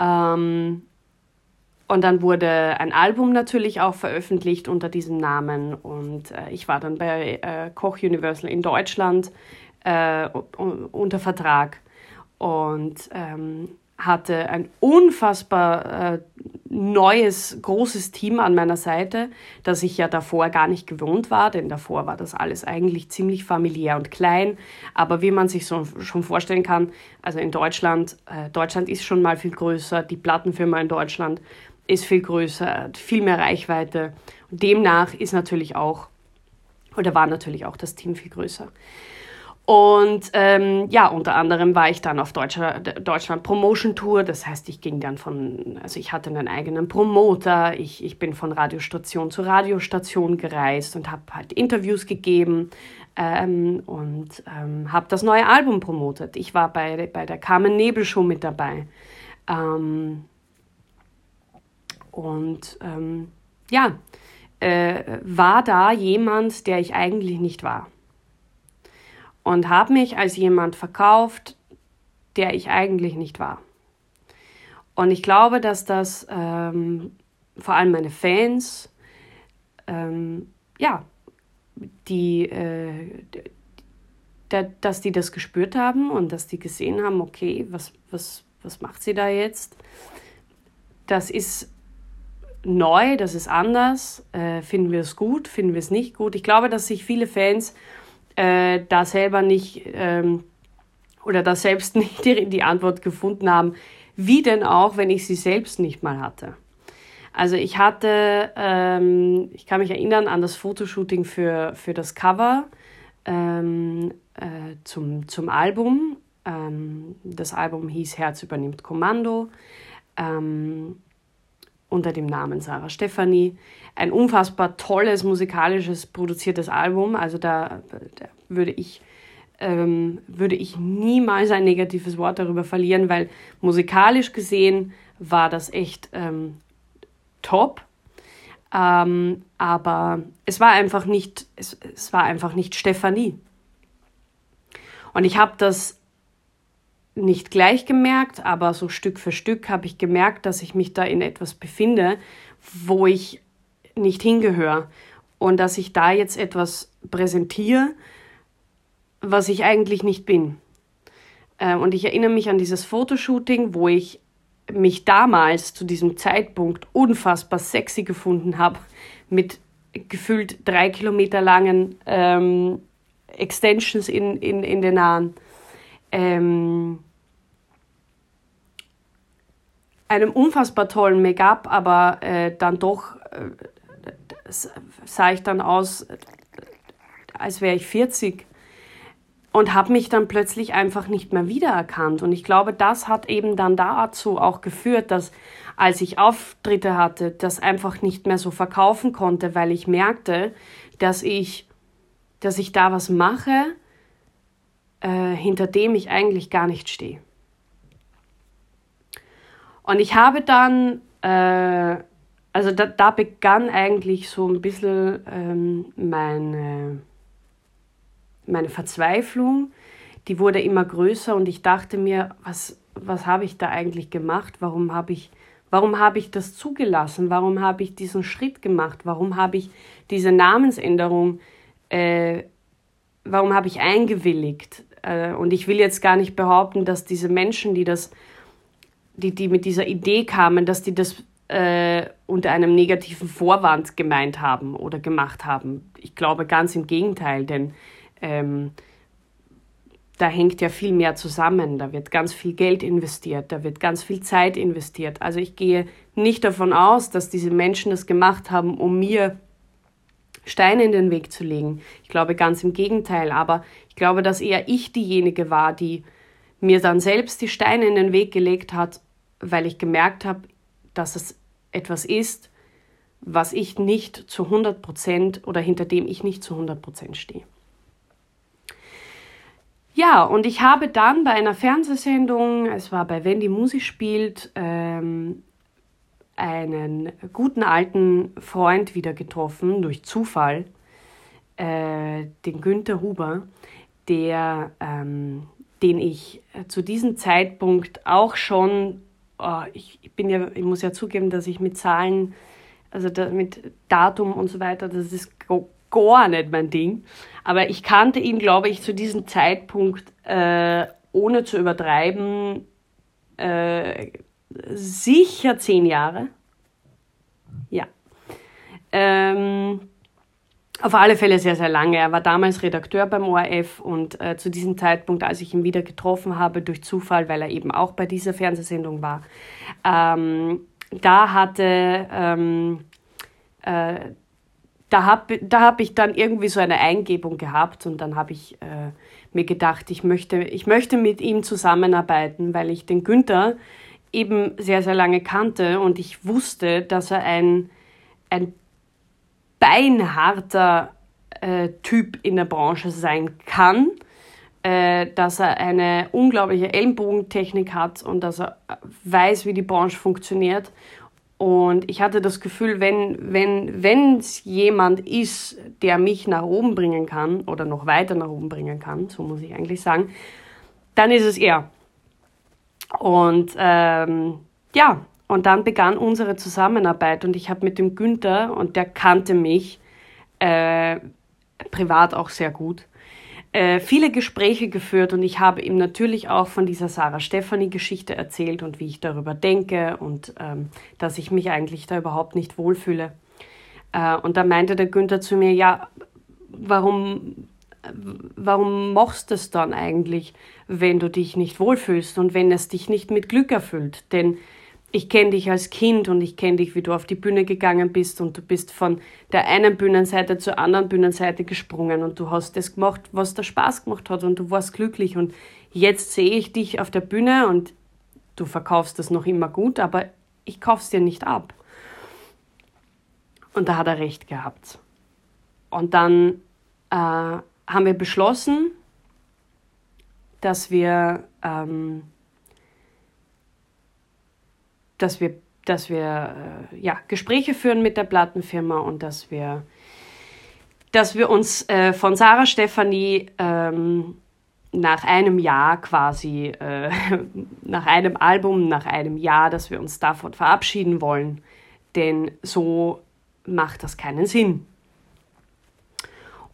Ähm, und dann wurde ein Album natürlich auch veröffentlicht unter diesem Namen. Und äh, ich war dann bei äh, Koch Universal in Deutschland äh, unter Vertrag. Und ähm, hatte ein unfassbar äh, neues, großes Team an meiner Seite, das ich ja davor gar nicht gewohnt war, denn davor war das alles eigentlich ziemlich familiär und klein. Aber wie man sich so schon vorstellen kann, also in Deutschland, äh, Deutschland ist schon mal viel größer, die Plattenfirma in Deutschland ist viel größer, viel mehr Reichweite. Und demnach ist natürlich auch, oder war natürlich auch das Team viel größer. Und ähm, ja, unter anderem war ich dann auf Deutscher, Deutschland Promotion Tour. Das heißt, ich ging dann von, also ich hatte einen eigenen Promoter. Ich, ich bin von Radiostation zu Radiostation gereist und habe halt Interviews gegeben ähm, und ähm, habe das neue Album promotet. Ich war bei, bei der Carmen Nebel Show mit dabei. Ähm, und ähm, ja, äh, war da jemand, der ich eigentlich nicht war und habe mich als jemand verkauft, der ich eigentlich nicht war. Und ich glaube, dass das ähm, vor allem meine Fans, ähm, ja, die, äh, dass die das gespürt haben und dass die gesehen haben, okay, was, was, was macht sie da jetzt? Das ist neu, das ist anders. Äh, finden wir es gut, finden wir es nicht gut? Ich glaube, dass sich viele Fans äh, da selber nicht ähm, oder da selbst [laughs] nicht die, die Antwort gefunden haben, wie denn auch, wenn ich sie selbst nicht mal hatte. Also ich hatte, ähm, ich kann mich erinnern an das Fotoshooting für, für das Cover ähm, äh, zum, zum Album. Ähm, das Album hieß Herz übernimmt Kommando. Ähm, unter dem Namen Sarah Stefanie. Ein unfassbar tolles, musikalisches, produziertes Album. Also da, da würde ich ähm, würde ich niemals ein negatives Wort darüber verlieren, weil musikalisch gesehen war das echt ähm, top. Ähm, aber es war einfach nicht, es, es war einfach nicht Stefanie. Und ich habe das nicht gleich gemerkt, aber so Stück für Stück habe ich gemerkt, dass ich mich da in etwas befinde, wo ich nicht hingehöre und dass ich da jetzt etwas präsentiere, was ich eigentlich nicht bin. Ähm, und ich erinnere mich an dieses Fotoshooting, wo ich mich damals zu diesem Zeitpunkt unfassbar sexy gefunden habe, mit gefühlt drei Kilometer langen ähm, Extensions in, in, in den Haaren. Ähm, einem unfassbar tollen Make-up, aber äh, dann doch äh, sah ich dann aus, als wäre ich 40 und habe mich dann plötzlich einfach nicht mehr wiedererkannt. Und ich glaube, das hat eben dann dazu auch geführt, dass als ich Auftritte hatte, das einfach nicht mehr so verkaufen konnte, weil ich merkte, dass ich, dass ich da was mache, äh, hinter dem ich eigentlich gar nicht stehe. Und ich habe dann, äh, also da, da, begann eigentlich so ein bisschen ähm, meine, meine Verzweiflung. Die wurde immer größer und ich dachte mir, was, was habe ich da eigentlich gemacht? Warum habe ich, warum habe ich das zugelassen? Warum habe ich diesen Schritt gemacht? Warum habe ich diese Namensänderung, äh, warum habe ich eingewilligt? Äh, und ich will jetzt gar nicht behaupten, dass diese Menschen, die das die, die mit dieser Idee kamen, dass die das äh, unter einem negativen Vorwand gemeint haben oder gemacht haben. Ich glaube ganz im Gegenteil, denn ähm, da hängt ja viel mehr zusammen. Da wird ganz viel Geld investiert, da wird ganz viel Zeit investiert. Also ich gehe nicht davon aus, dass diese Menschen das gemacht haben, um mir Steine in den Weg zu legen. Ich glaube ganz im Gegenteil, aber ich glaube, dass eher ich diejenige war, die mir dann selbst die Steine in den Weg gelegt hat weil ich gemerkt habe, dass es etwas ist, was ich nicht zu 100 Prozent oder hinter dem ich nicht zu 100 Prozent stehe. Ja, und ich habe dann bei einer Fernsehsendung, es war bei Wendy Musi spielt, ähm, einen guten alten Freund wieder getroffen, durch Zufall, äh, den Günther Huber, der, ähm, den ich zu diesem Zeitpunkt auch schon oh, ich, ich bin ja, ich muss ja zugeben, dass ich mit Zahlen, also da, mit Datum und so weiter, das ist gar nicht mein Ding. Aber ich kannte ihn, glaube ich, zu diesem Zeitpunkt, äh, ohne zu übertreiben, äh, sicher zehn Jahre. Ja. Ähm, auf alle Fälle sehr, sehr lange. Er war damals Redakteur beim ORF und äh, zu diesem Zeitpunkt, als ich ihn wieder getroffen habe, durch Zufall, weil er eben auch bei dieser Fernsehsendung war, ähm, da hatte, ähm, äh, da habe da hab ich dann irgendwie so eine Eingebung gehabt und dann habe ich äh, mir gedacht, ich möchte, ich möchte mit ihm zusammenarbeiten, weil ich den Günther eben sehr, sehr lange kannte und ich wusste, dass er ein, ein beinharter äh, Typ in der Branche sein kann, äh, dass er eine unglaubliche Ellenbogentechnik hat und dass er weiß, wie die Branche funktioniert. Und ich hatte das Gefühl, wenn wenn wenn es jemand ist, der mich nach oben bringen kann oder noch weiter nach oben bringen kann, so muss ich eigentlich sagen, dann ist es er. Und ähm, ja, und dann begann unsere Zusammenarbeit und ich habe mit dem Günther, und der kannte mich äh, privat auch sehr gut, äh, viele Gespräche geführt und ich habe ihm natürlich auch von dieser Sarah Stefanie Geschichte erzählt und wie ich darüber denke und ähm, dass ich mich eigentlich da überhaupt nicht wohlfühle. Äh, und da meinte der Günther zu mir, ja, warum, warum machst du es dann eigentlich, wenn du dich nicht wohlfühlst und wenn es dich nicht mit Glück erfüllt? Denn ich kenne dich als Kind und ich kenne dich, wie du auf die Bühne gegangen bist und du bist von der einen Bühnenseite zur anderen Bühnenseite gesprungen und du hast das gemacht, was dir Spaß gemacht hat und du warst glücklich und jetzt sehe ich dich auf der Bühne und du verkaufst das noch immer gut, aber ich kauf's dir nicht ab. Und da hat er recht gehabt. Und dann äh, haben wir beschlossen, dass wir ähm, dass wir, dass wir äh, ja, Gespräche führen mit der Plattenfirma und dass wir, dass wir uns äh, von Sarah Stefanie ähm, nach einem Jahr quasi, äh, [laughs] nach einem Album, nach einem Jahr, dass wir uns davon verabschieden wollen. Denn so macht das keinen Sinn.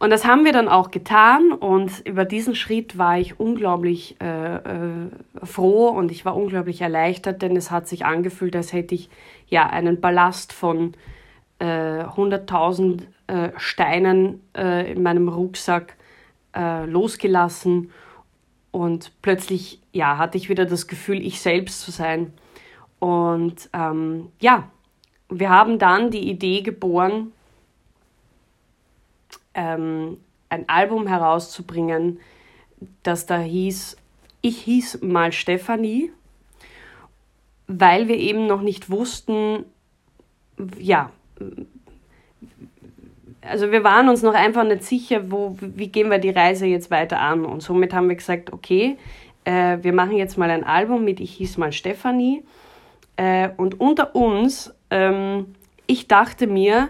Und das haben wir dann auch getan und über diesen Schritt war ich unglaublich äh, äh, froh und ich war unglaublich erleichtert, denn es hat sich angefühlt, als hätte ich ja einen Ballast von äh, 100.000 äh, Steinen äh, in meinem Rucksack äh, losgelassen und plötzlich ja hatte ich wieder das Gefühl, ich selbst zu sein. Und ähm, ja, wir haben dann die Idee geboren, ähm, ein Album herauszubringen, das da hieß, ich hieß mal Stefanie, weil wir eben noch nicht wussten, ja, also wir waren uns noch einfach nicht sicher, wo, wie gehen wir die Reise jetzt weiter an. Und somit haben wir gesagt, okay, äh, wir machen jetzt mal ein Album mit Ich hieß mal Stefanie. Äh, und unter uns, ähm, ich dachte mir,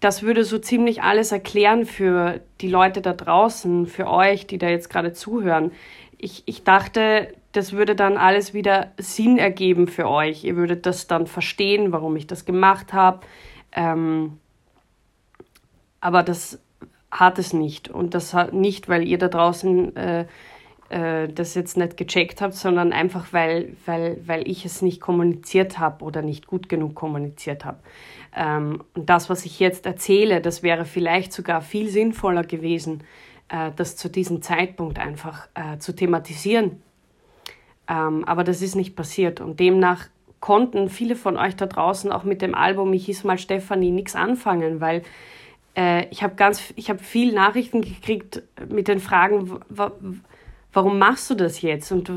das würde so ziemlich alles erklären für die Leute da draußen, für euch, die da jetzt gerade zuhören. Ich, ich dachte, das würde dann alles wieder Sinn ergeben für euch. Ihr würdet das dann verstehen, warum ich das gemacht habe. Ähm, aber das hat es nicht. Und das hat nicht, weil ihr da draußen äh, äh, das jetzt nicht gecheckt habt, sondern einfach, weil, weil, weil ich es nicht kommuniziert habe oder nicht gut genug kommuniziert habe. Ähm, und das, was ich jetzt erzähle, das wäre vielleicht sogar viel sinnvoller gewesen, äh, das zu diesem Zeitpunkt einfach äh, zu thematisieren. Ähm, aber das ist nicht passiert und demnach konnten viele von euch da draußen auch mit dem Album Ich hieß mal Stefanie nichts anfangen, weil äh, ich habe ganz, ich habe viel Nachrichten gekriegt mit den Fragen, warum machst du das jetzt und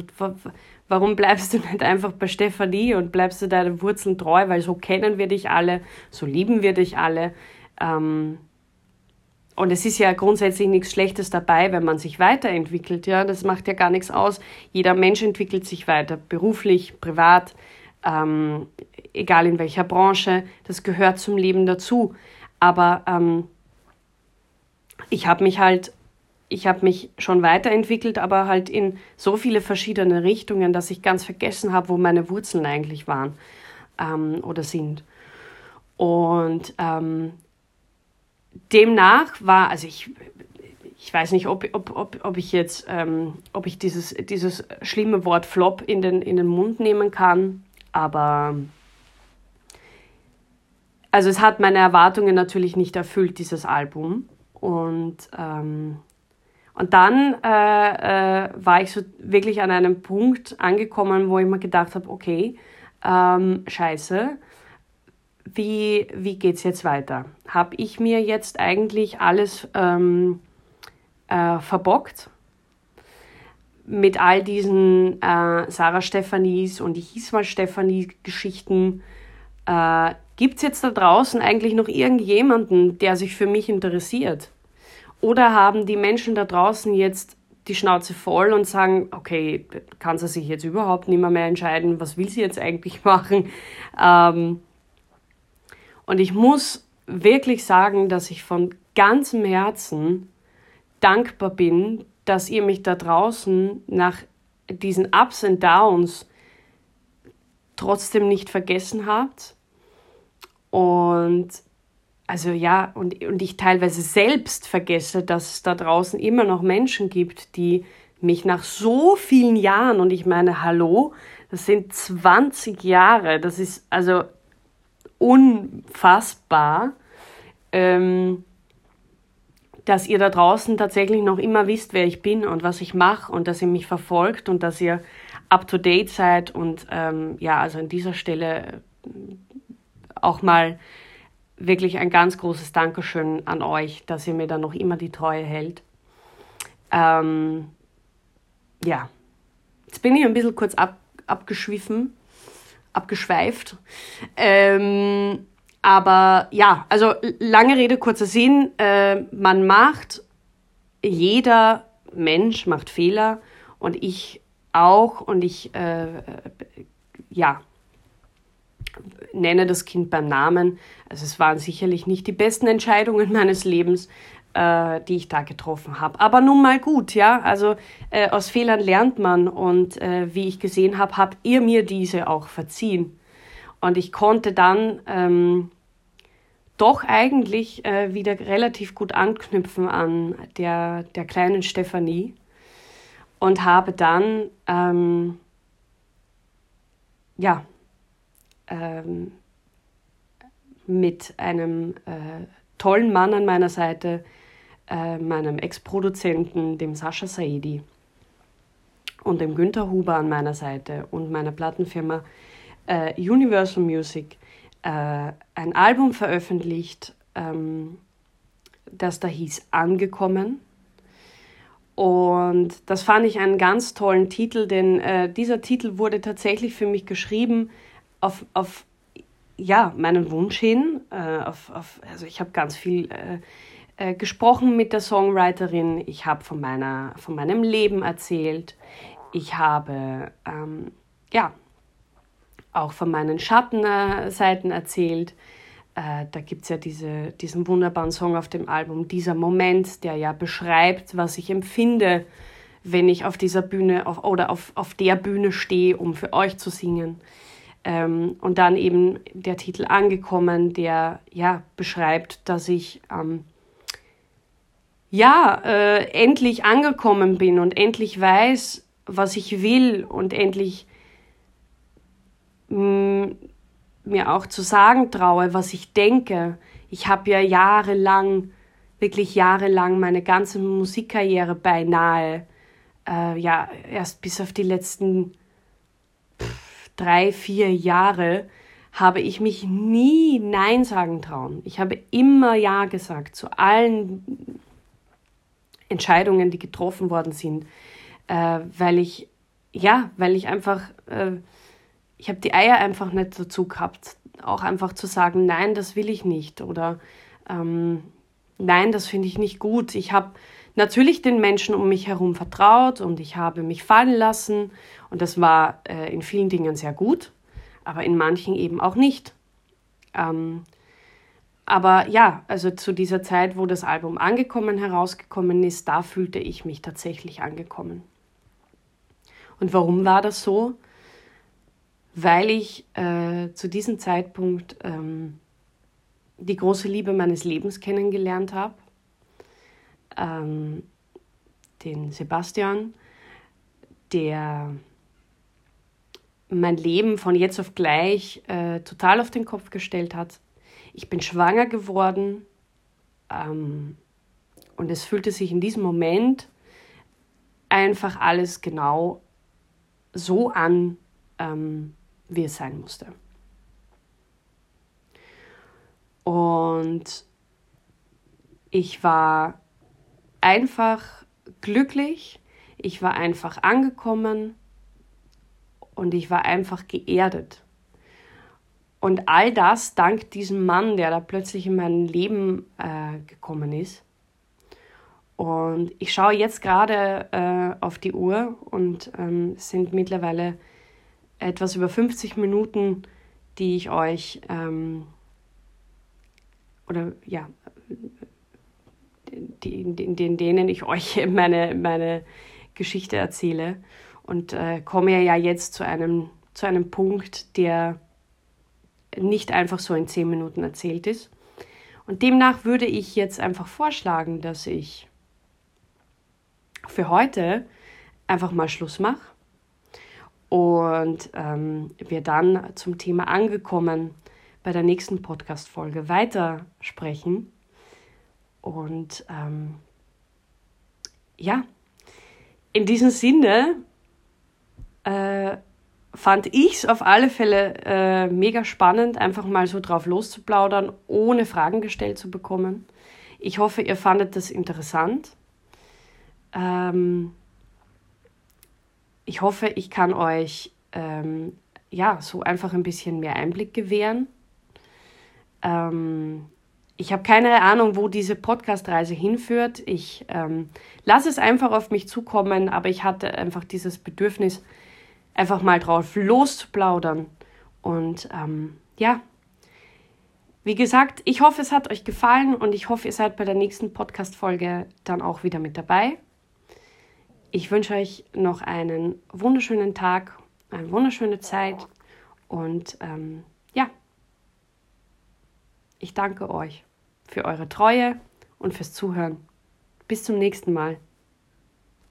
Warum bleibst du nicht einfach bei Stefanie und bleibst du deinen Wurzeln treu? Weil so kennen wir dich alle, so lieben wir dich alle. Ähm, und es ist ja grundsätzlich nichts Schlechtes dabei, wenn man sich weiterentwickelt. Ja, das macht ja gar nichts aus. Jeder Mensch entwickelt sich weiter, beruflich, privat, ähm, egal in welcher Branche. Das gehört zum Leben dazu. Aber ähm, ich habe mich halt ich habe mich schon weiterentwickelt, aber halt in so viele verschiedene Richtungen, dass ich ganz vergessen habe, wo meine Wurzeln eigentlich waren ähm, oder sind. Und ähm, demnach war, also ich, ich weiß nicht, ob, ob, ob, ob ich jetzt, ähm, ob ich dieses, dieses schlimme Wort Flop in den, in den Mund nehmen kann, aber also es hat meine Erwartungen natürlich nicht erfüllt, dieses Album. Und, ähm, und dann äh, äh, war ich so wirklich an einem Punkt angekommen, wo ich mir gedacht habe, okay, ähm, scheiße, wie, wie geht es jetzt weiter? Habe ich mir jetzt eigentlich alles ähm, äh, verbockt? Mit all diesen äh, Sarah Stephanies und ich hieß mal Stephanie Geschichten. Äh, Gibt es jetzt da draußen eigentlich noch irgendjemanden, der sich für mich interessiert? Oder haben die Menschen da draußen jetzt die Schnauze voll und sagen, okay, kann sie sich jetzt überhaupt nicht mehr, mehr entscheiden, was will sie jetzt eigentlich [laughs] machen? Ähm, und ich muss wirklich sagen, dass ich von ganzem Herzen dankbar bin, dass ihr mich da draußen nach diesen Ups und Downs trotzdem nicht vergessen habt. Und also ja, und, und ich teilweise selbst vergesse, dass es da draußen immer noch Menschen gibt, die mich nach so vielen Jahren, und ich meine, hallo, das sind 20 Jahre, das ist also unfassbar, ähm, dass ihr da draußen tatsächlich noch immer wisst, wer ich bin und was ich mache und dass ihr mich verfolgt und dass ihr up to date seid und ähm, ja, also an dieser Stelle auch mal wirklich ein ganz großes Dankeschön an euch, dass ihr mir da noch immer die Treue hält. Ähm, ja, jetzt bin ich ein bisschen kurz ab, abgeschwiffen abgeschweift. Ähm, aber ja, also lange Rede, kurzer Sinn. Äh, man macht, jeder Mensch macht Fehler und ich auch und ich, äh, ja, nenne das Kind beim Namen. Also es waren sicherlich nicht die besten Entscheidungen meines Lebens, äh, die ich da getroffen habe. Aber nun mal gut, ja. Also äh, aus Fehlern lernt man und äh, wie ich gesehen habe, habt ihr mir diese auch verziehen. Und ich konnte dann ähm, doch eigentlich äh, wieder relativ gut anknüpfen an der, der kleinen Stefanie und habe dann ähm, ja ähm, mit einem äh, tollen Mann an meiner Seite äh, meinem Ex-Produzenten, dem Sascha Saidi und dem Günther Huber an meiner Seite und meiner Plattenfirma äh, Universal Music äh, ein Album veröffentlicht, ähm, das da hieß Angekommen. Und das fand ich einen ganz tollen Titel, denn äh, dieser Titel wurde tatsächlich für mich geschrieben auf, auf ja, meinen Wunsch hin. Äh, auf, auf, also ich habe ganz viel äh, äh, gesprochen mit der Songwriterin, ich habe von, von meinem Leben erzählt, ich habe ähm, ja, auch von meinen Schattenseiten erzählt. Äh, da gibt es ja diese, diesen wunderbaren Song auf dem Album, dieser Moment, der ja beschreibt, was ich empfinde, wenn ich auf dieser Bühne auf, oder auf, auf der Bühne stehe, um für euch zu singen. Ähm, und dann eben der Titel Angekommen, der ja beschreibt, dass ich ähm, ja, äh, endlich angekommen bin und endlich weiß, was ich will und endlich mm, mir auch zu sagen traue, was ich denke. Ich habe ja jahrelang, wirklich jahrelang meine ganze Musikkarriere beinahe, äh, ja, erst bis auf die letzten drei, vier Jahre habe ich mich nie Nein sagen trauen. Ich habe immer Ja gesagt zu allen Entscheidungen, die getroffen worden sind, äh, weil ich, ja, weil ich einfach, äh, ich habe die Eier einfach nicht dazu gehabt, auch einfach zu sagen, nein, das will ich nicht oder ähm, nein, das finde ich nicht gut. Ich habe natürlich den Menschen um mich herum vertraut und ich habe mich fallen lassen und das war äh, in vielen Dingen sehr gut, aber in manchen eben auch nicht. Ähm, aber ja, also zu dieser Zeit, wo das Album angekommen herausgekommen ist, da fühlte ich mich tatsächlich angekommen. Und warum war das so? Weil ich äh, zu diesem Zeitpunkt ähm, die große Liebe meines Lebens kennengelernt habe. Ähm, den Sebastian, der mein Leben von jetzt auf gleich äh, total auf den Kopf gestellt hat. Ich bin schwanger geworden ähm, und es fühlte sich in diesem Moment einfach alles genau so an, ähm, wie es sein musste. Und ich war einfach glücklich, ich war einfach angekommen und ich war einfach geerdet. Und all das dank diesem Mann, der da plötzlich in mein Leben äh, gekommen ist. Und ich schaue jetzt gerade äh, auf die Uhr und ähm, sind mittlerweile etwas über 50 Minuten, die ich euch ähm, oder ja, in, in denen ich euch [laughs] meine, meine Geschichte erzähle und äh, komme ja jetzt zu einem, zu einem Punkt, der nicht einfach so in zehn Minuten erzählt ist. Und demnach würde ich jetzt einfach vorschlagen, dass ich für heute einfach mal Schluss mache und ähm, wir dann zum Thema angekommen bei der nächsten Podcast-Folge weitersprechen. Und ähm, ja, in diesem Sinne äh, fand ich es auf alle Fälle äh, mega spannend, einfach mal so drauf loszuplaudern, ohne Fragen gestellt zu bekommen. Ich hoffe, ihr fandet das interessant. Ähm, ich hoffe, ich kann euch ähm, ja so einfach ein bisschen mehr Einblick gewähren. Ähm, ich habe keine Ahnung, wo diese Podcast-Reise hinführt. Ich ähm, lasse es einfach auf mich zukommen, aber ich hatte einfach dieses Bedürfnis, einfach mal drauf loszuplaudern. Und ähm, ja, wie gesagt, ich hoffe, es hat euch gefallen und ich hoffe, ihr seid bei der nächsten Podcast-Folge dann auch wieder mit dabei. Ich wünsche euch noch einen wunderschönen Tag, eine wunderschöne Zeit und ähm, ja, ich danke euch für eure Treue und fürs Zuhören. Bis zum nächsten Mal.